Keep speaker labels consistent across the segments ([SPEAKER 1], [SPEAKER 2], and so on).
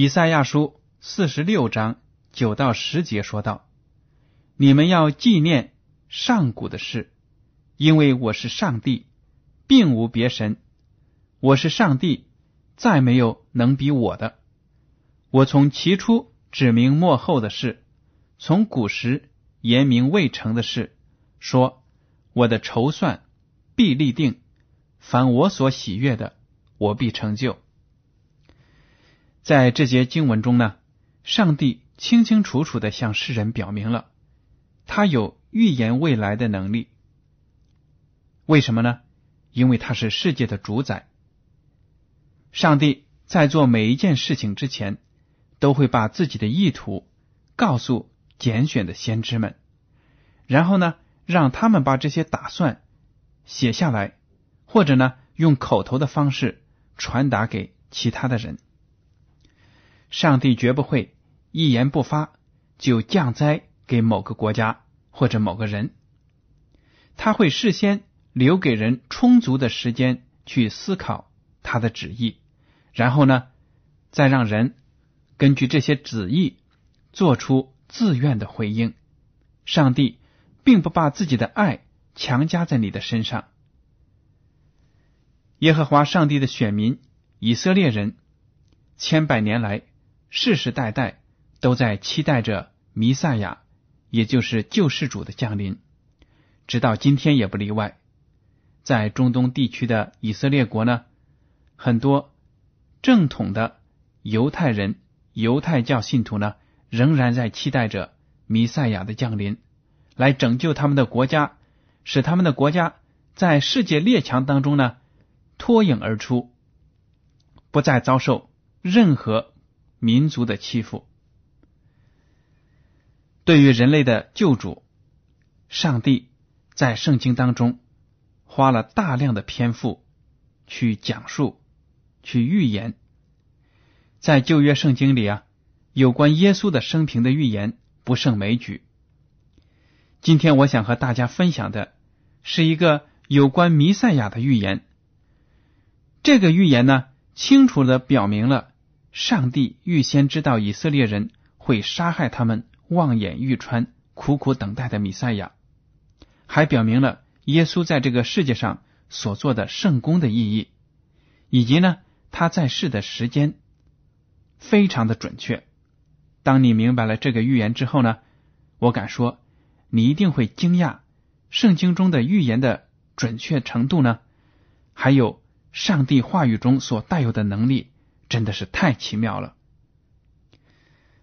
[SPEAKER 1] 以赛亚书四十六章九到十节说道：“你们要纪念上古的事，因为我是上帝，并无别神。我是上帝，再没有能比我的。我从起初指明末后的事，从古时言明未成的事，说。”我的筹算必立定，凡我所喜悦的，我必成就。在这节经文中呢，上帝清清楚楚的向世人表明了，他有预言未来的能力。为什么呢？因为他是世界的主宰。上帝在做每一件事情之前，都会把自己的意图告诉拣选的先知们，然后呢？让他们把这些打算写下来，或者呢，用口头的方式传达给其他的人。上帝绝不会一言不发就降灾给某个国家或者某个人，他会事先留给人充足的时间去思考他的旨意，然后呢，再让人根据这些旨意做出自愿的回应。上帝。并不把自己的爱强加在你的身上。耶和华上帝的选民以色列人，千百年来世世代代都在期待着弥赛亚，也就是救世主的降临，直到今天也不例外。在中东地区的以色列国呢，很多正统的犹太人、犹太教信徒呢，仍然在期待着弥赛亚的降临。来拯救他们的国家，使他们的国家在世界列强当中呢脱颖而出，不再遭受任何民族的欺负。对于人类的救主，上帝在圣经当中花了大量的篇幅去讲述、去预言。在旧约圣经里啊，有关耶稣的生平的预言不胜枚举。今天我想和大家分享的是一个有关弥赛亚的预言。这个预言呢，清楚的表明了上帝预先知道以色列人会杀害他们望眼欲穿、苦苦等待的弥赛亚，还表明了耶稣在这个世界上所做的圣功的意义，以及呢他在世的时间非常的准确。当你明白了这个预言之后呢，我敢说。你一定会惊讶，圣经中的预言的准确程度呢？还有上帝话语中所带有的能力，真的是太奇妙了。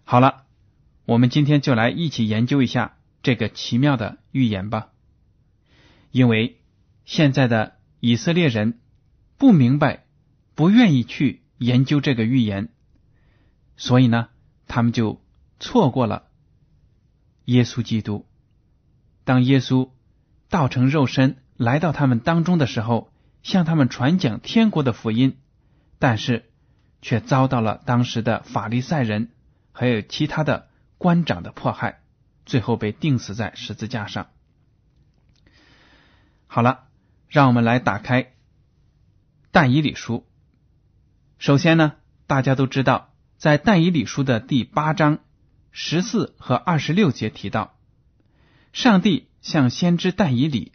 [SPEAKER 1] 好了，我们今天就来一起研究一下这个奇妙的预言吧。因为现在的以色列人不明白，不愿意去研究这个预言，所以呢，他们就错过了耶稣基督。当耶稣道成肉身来到他们当中的时候，向他们传讲天国的福音，但是却遭到了当时的法利赛人还有其他的官长的迫害，最后被钉死在十字架上。好了，让我们来打开但以理书。首先呢，大家都知道，在但以理书的第八章十四和二十六节提到，上帝向先知但以理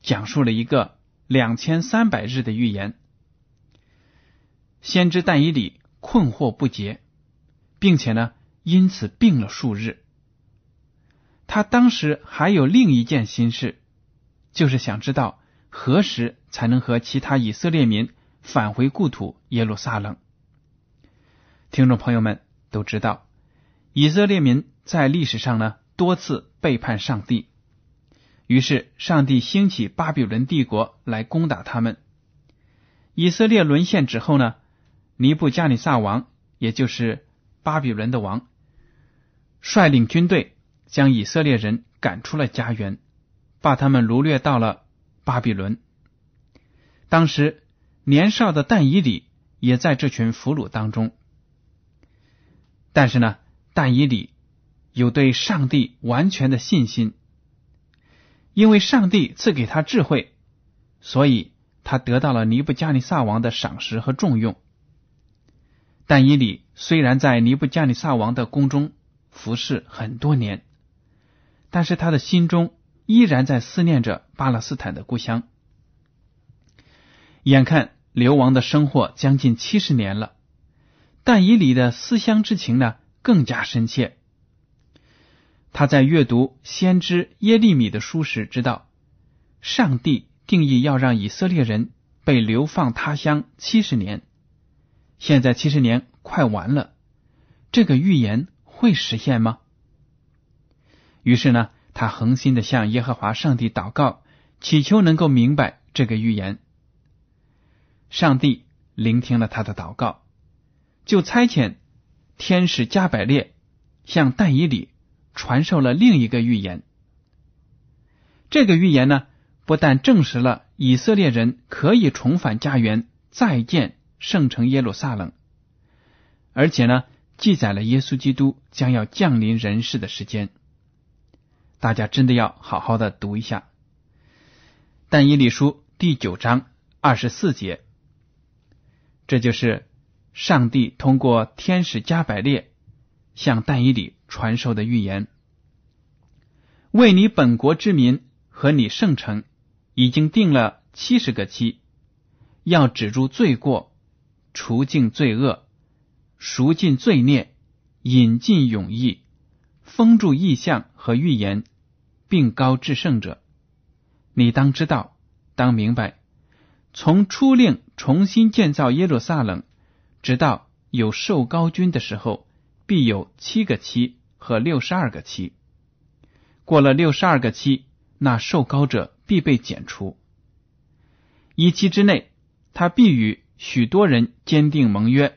[SPEAKER 1] 讲述了一个两千三百日的预言。先知但以理困惑不解，并且呢，因此病了数日。他当时还有另一件心事，就是想知道何时才能和其他以色列民返回故土耶路撒冷。听众朋友们都知道，以色列民在历史上呢多次背叛上帝，于是上帝兴起巴比伦帝国来攻打他们。以色列沦陷之后呢？尼布加尼撒王，也就是巴比伦的王，率领军队将以色列人赶出了家园，把他们掳掠到了巴比伦。当时年少的但以里也在这群俘虏当中，但是呢，但以里有对上帝完全的信心，因为上帝赐给他智慧，所以他得到了尼布加尼撒王的赏识和重用。但以理虽然在尼布加尼撒王的宫中服侍很多年，但是他的心中依然在思念着巴勒斯坦的故乡。眼看流亡的生活将近七十年了，但以理的思乡之情呢更加深切。他在阅读先知耶利米的书时，知道上帝定义要让以色列人被流放他乡七十年。现在七十年快完了，这个预言会实现吗？于是呢，他恒心的向耶和华上帝祷告，祈求能够明白这个预言。上帝聆听了他的祷告，就差遣天使加百列向但以里传授了另一个预言。这个预言呢，不但证实了以色列人可以重返家园，再见。圣城耶路撒冷，而且呢，记载了耶稣基督将要降临人世的时间。大家真的要好好的读一下《但以理书》第九章二十四节，这就是上帝通过天使加百列向但以理传授的预言：为你本国之民和你圣城已经定了七十个期，要止住罪过。除尽罪恶，赎尽罪孽，引进永义，封住异象和预言，并高至圣者。你当知道，当明白，从初令重新建造耶路撒冷，直到有受高君的时候，必有七个期和六十二个期。过了六十二个期，那受高者必被剪除。一期之内，他必与。许多人坚定盟约，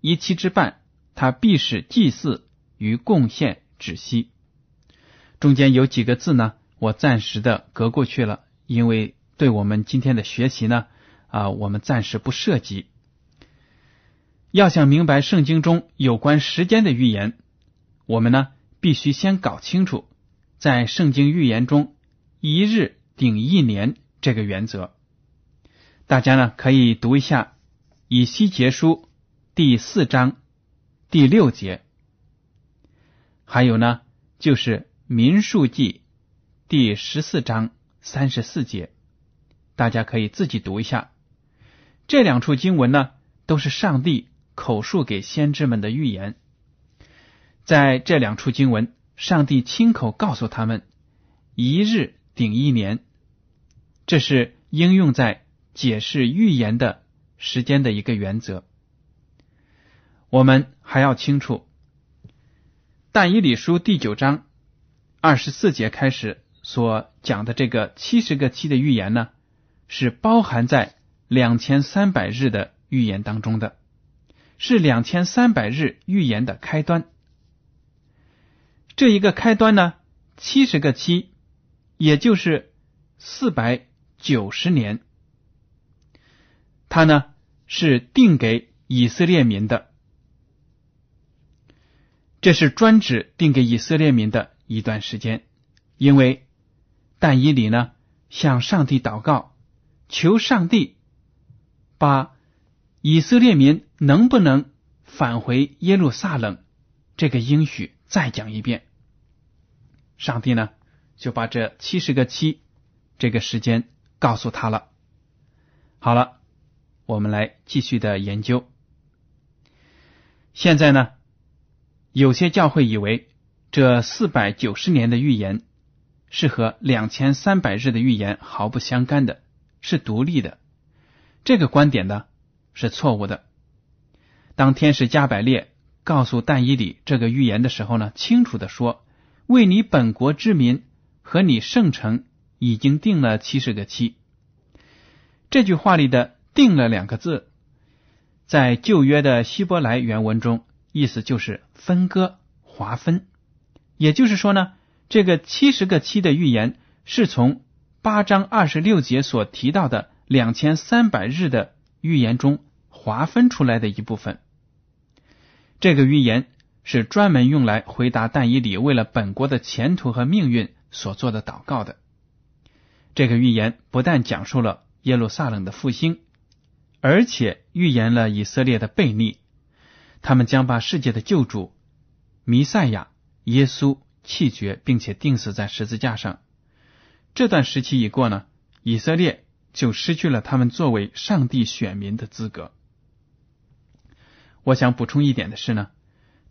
[SPEAKER 1] 一期之半，他必使祭祀与贡献止息。中间有几个字呢？我暂时的隔过去了，因为对我们今天的学习呢，啊，我们暂时不涉及。要想明白圣经中有关时间的预言，我们呢必须先搞清楚，在圣经预言中“一日顶一年”这个原则。大家呢可以读一下《以西结书》第四章第六节，还有呢就是《民数记》第十四章三十四节，大家可以自己读一下。这两处经文呢都是上帝口述给先知们的预言，在这两处经文，上帝亲口告诉他们：“一日顶一年。”这是应用在。解释预言的时间的一个原则，我们还要清楚，《但以理书》第九章二十四节开始所讲的这个七十个期的预言呢，是包含在两千三百日的预言当中的，是两千三百日预言的开端。这一个开端呢，七十个期，也就是四百九十年。它呢是定给以色列民的。这是专指定给以色列民的一段时间，因为但以理呢向上帝祷告，求上帝把以色列民能不能返回耶路撒冷这个应许再讲一遍。上帝呢就把这七十个七这个时间告诉他了。好了，我们来继续的研究。现在呢？有些教会以为这四百九十年的预言是和两千三百日的预言毫不相干的，是独立的。这个观点呢是错误的。当天使加百列告诉但以里这个预言的时候呢，清楚的说：“为你本国之民和你圣城已经定了七十个期。”这句话里的“定了”两个字，在旧约的希伯来原文中。意思就是分割、划分，也就是说呢，这个七十个七的预言是从八章二十六节所提到的两千三百日的预言中划分出来的一部分。这个预言是专门用来回答但以理为了本国的前途和命运所做的祷告的。这个预言不但讲述了耶路撒冷的复兴，而且预言了以色列的背逆。他们将把世界的救主弥赛亚耶稣弃绝，并且钉死在十字架上。这段时期一过呢，以色列就失去了他们作为上帝选民的资格。我想补充一点的是呢，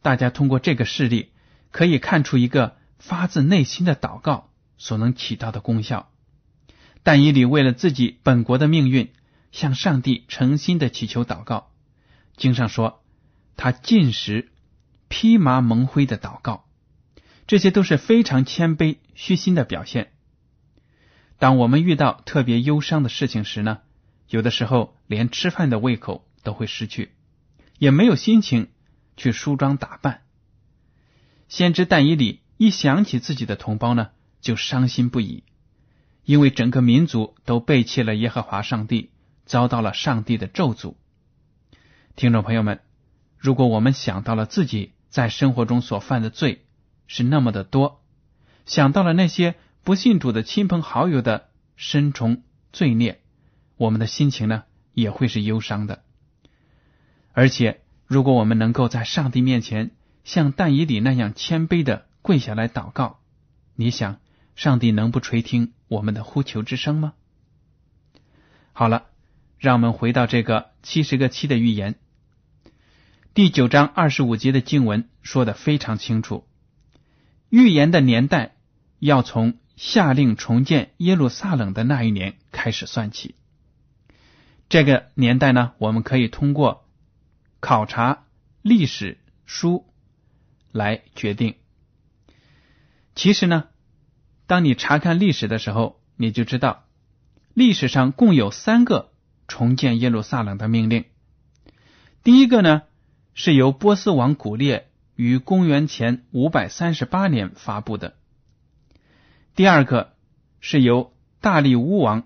[SPEAKER 1] 大家通过这个事例可以看出一个发自内心的祷告所能起到的功效。但以理为了自己本国的命运，向上帝诚心的祈求祷告。经上说。他进食、披麻蒙灰的祷告，这些都是非常谦卑、虚心的表现。当我们遇到特别忧伤的事情时呢，有的时候连吃饭的胃口都会失去，也没有心情去梳妆打扮。先知但以里一想起自己的同胞呢，就伤心不已，因为整个民族都背弃了耶和华上帝，遭到了上帝的咒诅。听众朋友们。如果我们想到了自己在生活中所犯的罪是那么的多，想到了那些不信主的亲朋好友的深重罪孽，我们的心情呢也会是忧伤的。而且，如果我们能够在上帝面前像但以理那样谦卑的跪下来祷告，你想上帝能不垂听我们的呼求之声吗？好了，让我们回到这个七十个七的预言。第九章二十五节的经文说的非常清楚，预言的年代要从下令重建耶路撒冷的那一年开始算起。这个年代呢，我们可以通过考察历史书来决定。其实呢，当你查看历史的时候，你就知道历史上共有三个重建耶路撒冷的命令。第一个呢。是由波斯王古列于公元前五百三十八年发布的。第二个是由大力乌王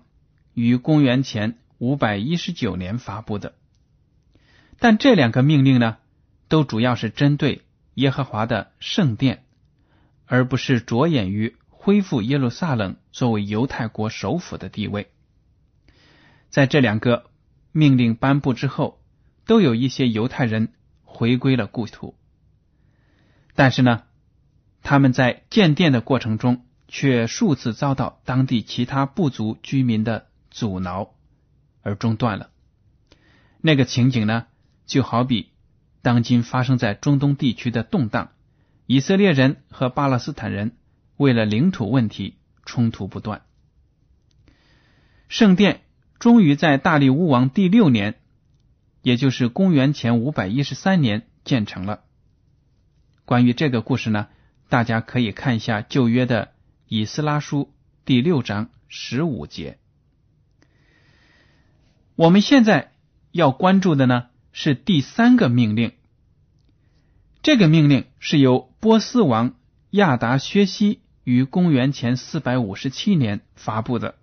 [SPEAKER 1] 于公元前五百一十九年发布的。但这两个命令呢，都主要是针对耶和华的圣殿，而不是着眼于恢复耶路撒冷作为犹太国首府的地位。在这两个命令颁布之后，都有一些犹太人。回归了故土，但是呢，他们在建殿的过程中却数次遭到当地其他部族居民的阻挠而中断了。那个情景呢，就好比当今发生在中东地区的动荡，以色列人和巴勒斯坦人为了领土问题冲突不断。圣殿终于在大力乌王第六年。也就是公元前五百一十三年建成了。关于这个故事呢，大家可以看一下旧约的以斯拉书第六章十五节。我们现在要关注的呢是第三个命令。这个命令是由波斯王亚达薛西于公元前四百五十七年发布的。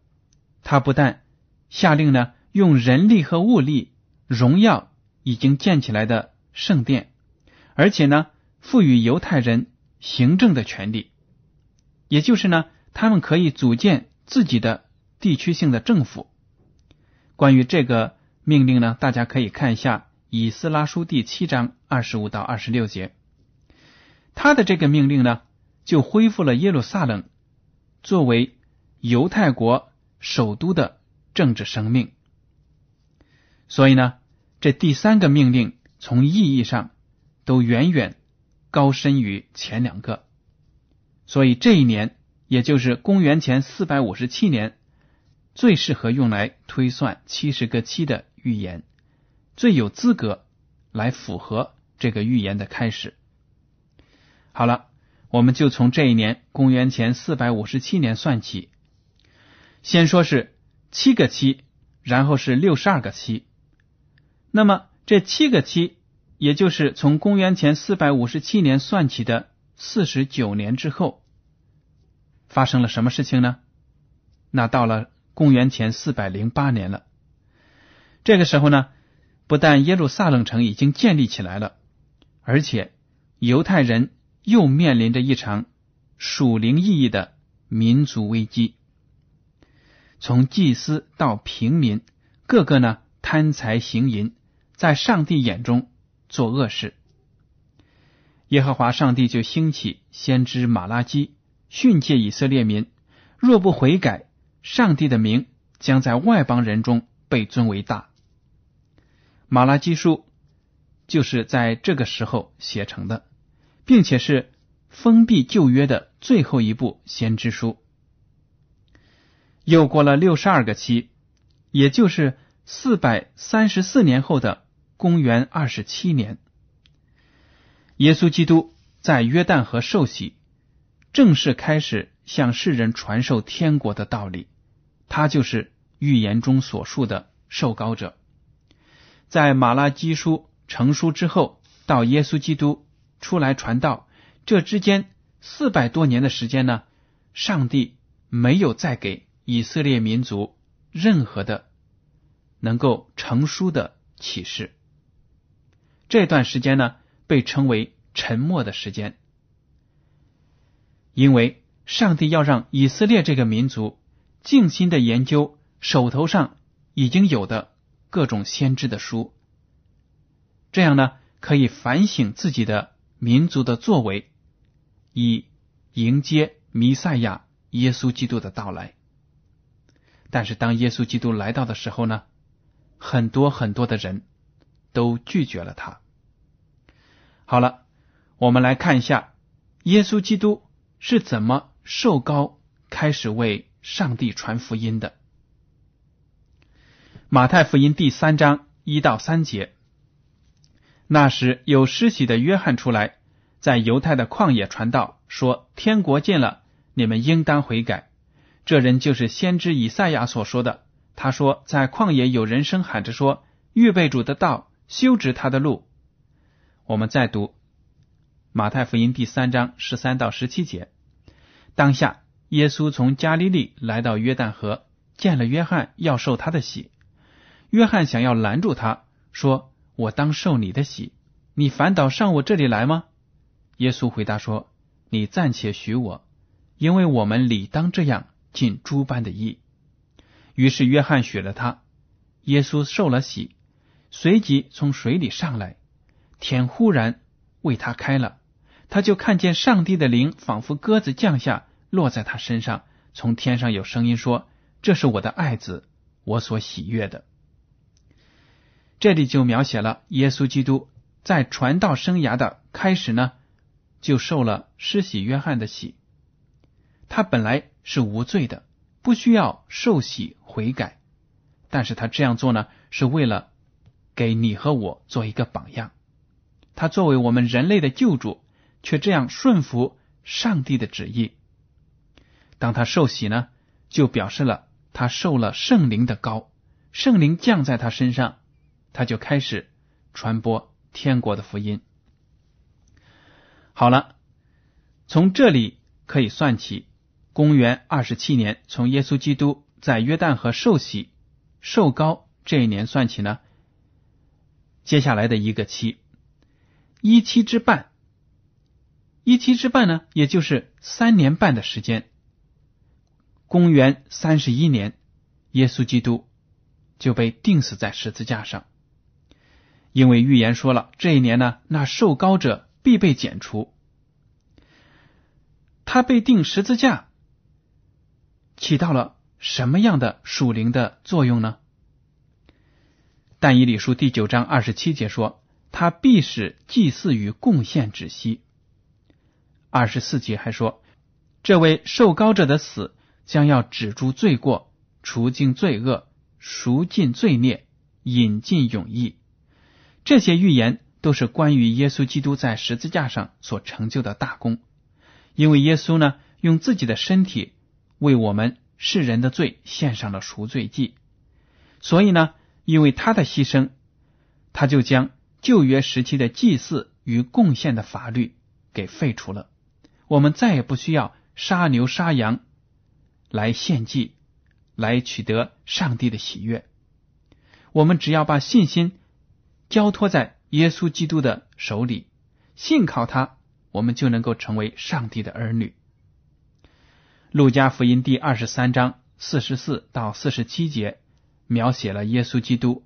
[SPEAKER 1] 他不但下令呢用人力和物力。荣耀已经建起来的圣殿，而且呢，赋予犹太人行政的权利，也就是呢，他们可以组建自己的地区性的政府。关于这个命令呢，大家可以看一下《以斯拉书》第七章二十五到二十六节。他的这个命令呢，就恢复了耶路撒冷作为犹太国首都的政治生命。所以呢，这第三个命令从意义上都远远高深于前两个。所以这一年，也就是公元前四百五十七年，最适合用来推算七十个七的预言，最有资格来符合这个预言的开始。好了，我们就从这一年公元前四百五十七年算起。先说是七个七，然后是六十二个七。那么这七个七，也就是从公元前四百五十七年算起的四十九年之后，发生了什么事情呢？那到了公元前四百零八年了。这个时候呢，不但耶路撒冷城已经建立起来了，而且犹太人。又面临着一场属灵意义的民族危机。从祭司到平民，个个呢贪财行淫，在上帝眼中做恶事。耶和华上帝就兴起先知马拉基训诫以色列民：若不悔改，上帝的名将在外邦人中被尊为大。马拉基书就是在这个时候写成的。并且是封闭旧约的最后一部先知书。又过了六十二个期，也就是四百三十四年后的公元二十七年，耶稣基督在约旦河受洗，正式开始向世人传授天国的道理。他就是预言中所述的受膏者。在马拉基书成书之后，到耶稣基督。出来传道，这之间四百多年的时间呢，上帝没有再给以色列民族任何的能够成书的启示。这段时间呢，被称为沉默的时间，因为上帝要让以色列这个民族静心的研究手头上已经有的各种先知的书，这样呢，可以反省自己的。民族的作为，以迎接弥赛亚耶稣基督的到来。但是，当耶稣基督来到的时候呢，很多很多的人都拒绝了他。好了，我们来看一下耶稣基督是怎么受高开始为上帝传福音的。马太福音第三章一到三节。那时有施洗的约翰出来，在犹太的旷野传道，说：“天国近了，你们应当悔改。”这人就是先知以赛亚所说的。他说：“在旷野有人声喊着说：‘预备主的道，修直他的路。’”我们再读马太福音第三章十三到十七节。当下，耶稣从加利利来到约旦河，见了约翰，要受他的洗。约翰想要拦住他，说。我当受你的喜，你反倒上我这里来吗？耶稣回答说：“你暂且许我，因为我们理当这样尽诸般的义。”于是约翰许了他。耶稣受了喜，随即从水里上来，天忽然为他开了，他就看见上帝的灵仿佛鸽子降下，落在他身上。从天上有声音说：“这是我的爱子，我所喜悦的。”这里就描写了耶稣基督在传道生涯的开始呢，就受了施洗约翰的洗。他本来是无罪的，不需要受洗悔改，但是他这样做呢，是为了给你和我做一个榜样。他作为我们人类的救主，却这样顺服上帝的旨意。当他受洗呢，就表示了他受了圣灵的高，圣灵降在他身上。他就开始传播天国的福音。好了，从这里可以算起，公元二十七年，从耶稣基督在约旦河受洗、受膏这一年算起呢，接下来的一个期，一期之半，一期之半呢，也就是三年半的时间。公元三十一年，耶稣基督就被钉死在十字架上。因为预言说了，这一年呢，那受膏者必被剪除。他被钉十字架，起到了什么样的属灵的作用呢？但以理书第九章二十七节说，他必使祭祀与贡献止息。二十四节还说，这位受膏者的死将要止住罪过，除尽罪恶，赎尽罪孽，引进永义。这些预言都是关于耶稣基督在十字架上所成就的大功，因为耶稣呢，用自己的身体为我们世人的罪献上了赎罪祭，所以呢。因为他的牺牲，他就将旧约时期的祭祀与贡献的法律给废除了。我们再也不需要杀牛杀羊来献祭，来取得上帝的喜悦。我们只要把信心交托在耶稣基督的手里，信靠他，我们就能够成为上帝的儿女。路加福音第二十三章四十四到四十七节。描写了耶稣基督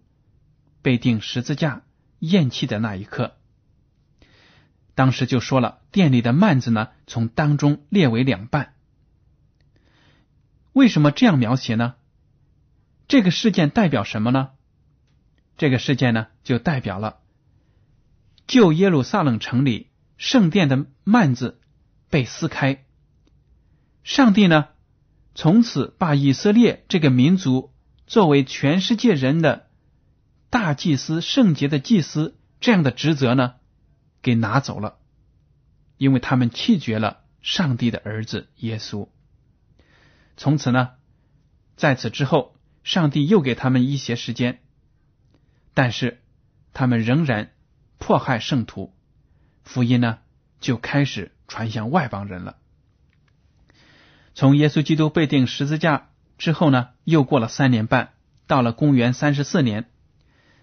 [SPEAKER 1] 被钉十字架咽气的那一刻，当时就说了，店里的幔子呢从当中裂为两半。为什么这样描写呢？这个事件代表什么呢？这个事件呢就代表了旧耶路撒冷城里圣殿的幔子被撕开，上帝呢从此把以色列这个民族。作为全世界人的大祭司、圣洁的祭司这样的职责呢，给拿走了，因为他们弃绝了上帝的儿子耶稣。从此呢，在此之后，上帝又给他们一些时间，但是他们仍然迫害圣徒，福音呢就开始传向外邦人了。从耶稣基督被钉十字架。之后呢，又过了三年半，到了公元三十四年，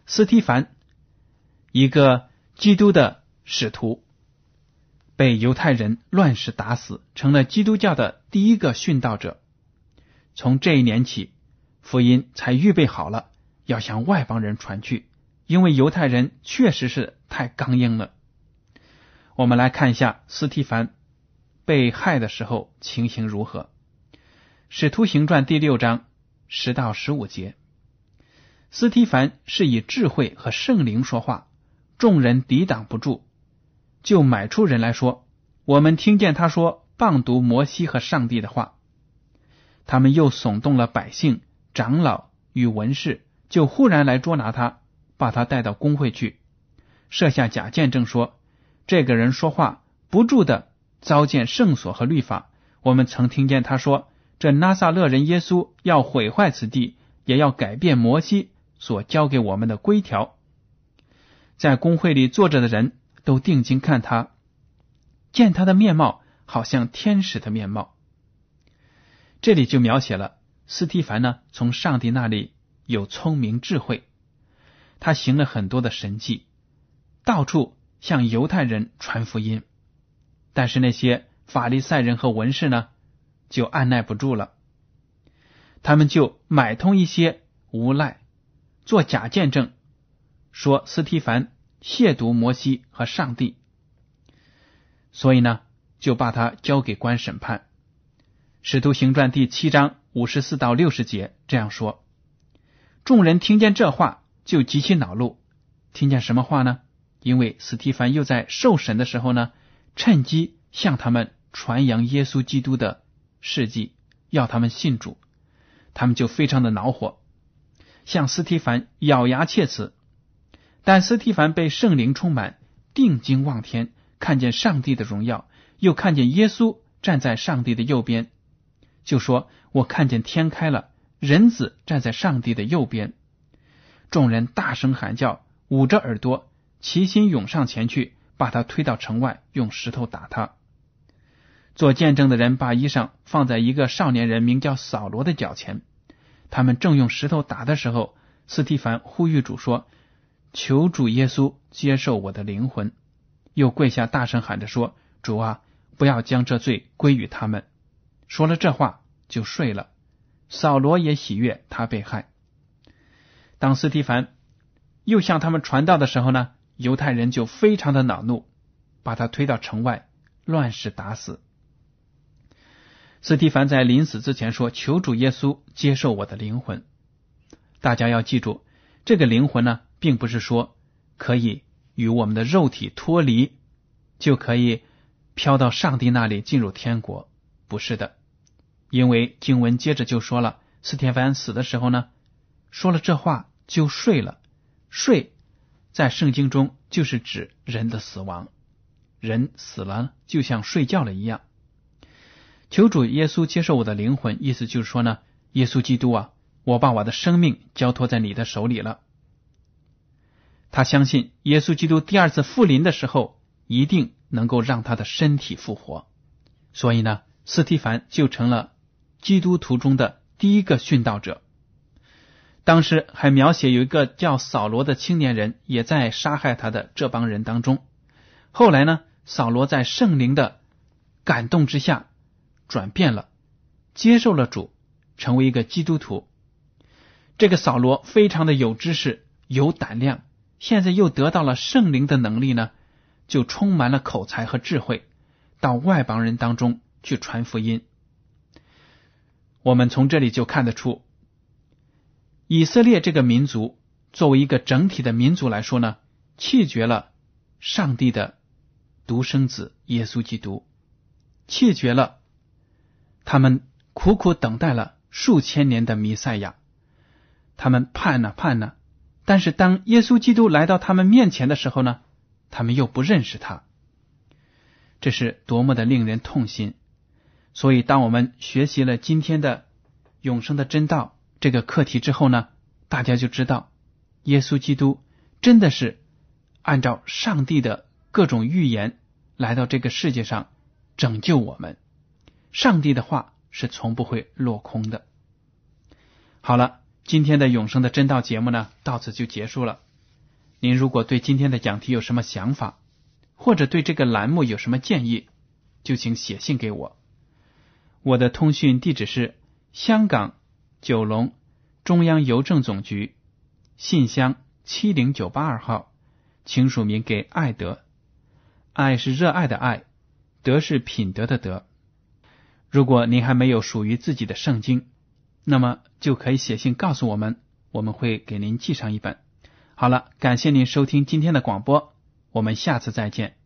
[SPEAKER 1] 斯提凡，一个基督的使徒，被犹太人乱石打死，成了基督教的第一个殉道者。从这一年起，福音才预备好了，要向外邦人传去，因为犹太人确实是太刚硬了。我们来看一下斯提凡被害的时候情形如何。使徒行传第六章十到十五节，斯提凡是以智慧和圣灵说话，众人抵挡不住，就买出人来说：“我们听见他说谤读摩西和上帝的话。”他们又耸动了百姓、长老与文士，就忽然来捉拿他，把他带到公会去，设下假见证说：“这个人说话不住的糟践圣所和律法。我们曾听见他说。”这拿撒勒人耶稣要毁坏此地，也要改变摩西所教给我们的规条。在公会里坐着的人都定睛看他，见他的面貌好像天使的面貌。这里就描写了斯蒂凡呢，从上帝那里有聪明智慧，他行了很多的神迹，到处向犹太人传福音。但是那些法利赛人和文士呢？就按耐不住了，他们就买通一些无赖，做假见证，说斯提凡亵渎摩西和上帝，所以呢，就把他交给官审判。使徒行传第七章五十四到六十节这样说：众人听见这话，就极其恼怒。听见什么话呢？因为斯提凡又在受审的时候呢，趁机向他们传扬耶稣基督的。事迹要他们信主，他们就非常的恼火，向斯提凡咬牙切齿。但斯提凡被圣灵充满，定睛望天，看见上帝的荣耀，又看见耶稣站在上帝的右边，就说：“我看见天开了，人子站在上帝的右边。”众人大声喊叫，捂着耳朵，齐心涌上前去，把他推到城外，用石头打他。做见证的人把衣裳放在一个少年人名叫扫罗的脚前，他们正用石头打的时候，斯蒂凡呼吁主说：“求主耶稣接受我的灵魂。”又跪下，大声喊着说：“主啊，不要将这罪归于他们。”说了这话就睡了。扫罗也喜悦他被害。当斯蒂凡又向他们传道的时候呢，犹太人就非常的恼怒，把他推到城外，乱石打死。斯蒂凡在临死之前说：“求主耶稣接受我的灵魂。”大家要记住，这个灵魂呢，并不是说可以与我们的肉体脱离，就可以飘到上帝那里进入天国，不是的。因为经文接着就说了，斯蒂凡死的时候呢，说了这话就睡了。睡在圣经中就是指人的死亡，人死了就像睡觉了一样。求主耶稣接受我的灵魂，意思就是说呢，耶稣基督啊，我把我的生命交托在你的手里了。他相信耶稣基督第二次复临的时候，一定能够让他的身体复活。所以呢，斯提凡就成了基督徒中的第一个殉道者。当时还描写有一个叫扫罗的青年人，也在杀害他的这帮人当中。后来呢，扫罗在圣灵的感动之下。转变了，接受了主，成为一个基督徒。这个扫罗非常的有知识、有胆量，现在又得到了圣灵的能力呢，就充满了口才和智慧，到外邦人当中去传福音。我们从这里就看得出，以色列这个民族作为一个整体的民族来说呢，弃绝了上帝的独生子耶稣基督，弃绝了。他们苦苦等待了数千年的弥赛亚，他们盼呐盼呐，但是当耶稣基督来到他们面前的时候呢，他们又不认识他，这是多么的令人痛心！所以，当我们学习了今天的永生的真道这个课题之后呢，大家就知道，耶稣基督真的是按照上帝的各种预言来到这个世界上拯救我们。上帝的话是从不会落空的。好了，今天的永生的真道节目呢，到此就结束了。您如果对今天的讲题有什么想法，或者对这个栏目有什么建议，就请写信给我。我的通讯地址是香港九龙中央邮政总局信箱七零九八二号，请署名给爱德。爱是热爱的爱，德是品德的德。如果您还没有属于自己的圣经，那么就可以写信告诉我们，我们会给您寄上一本。好了，感谢您收听今天的广播，我们下次再见。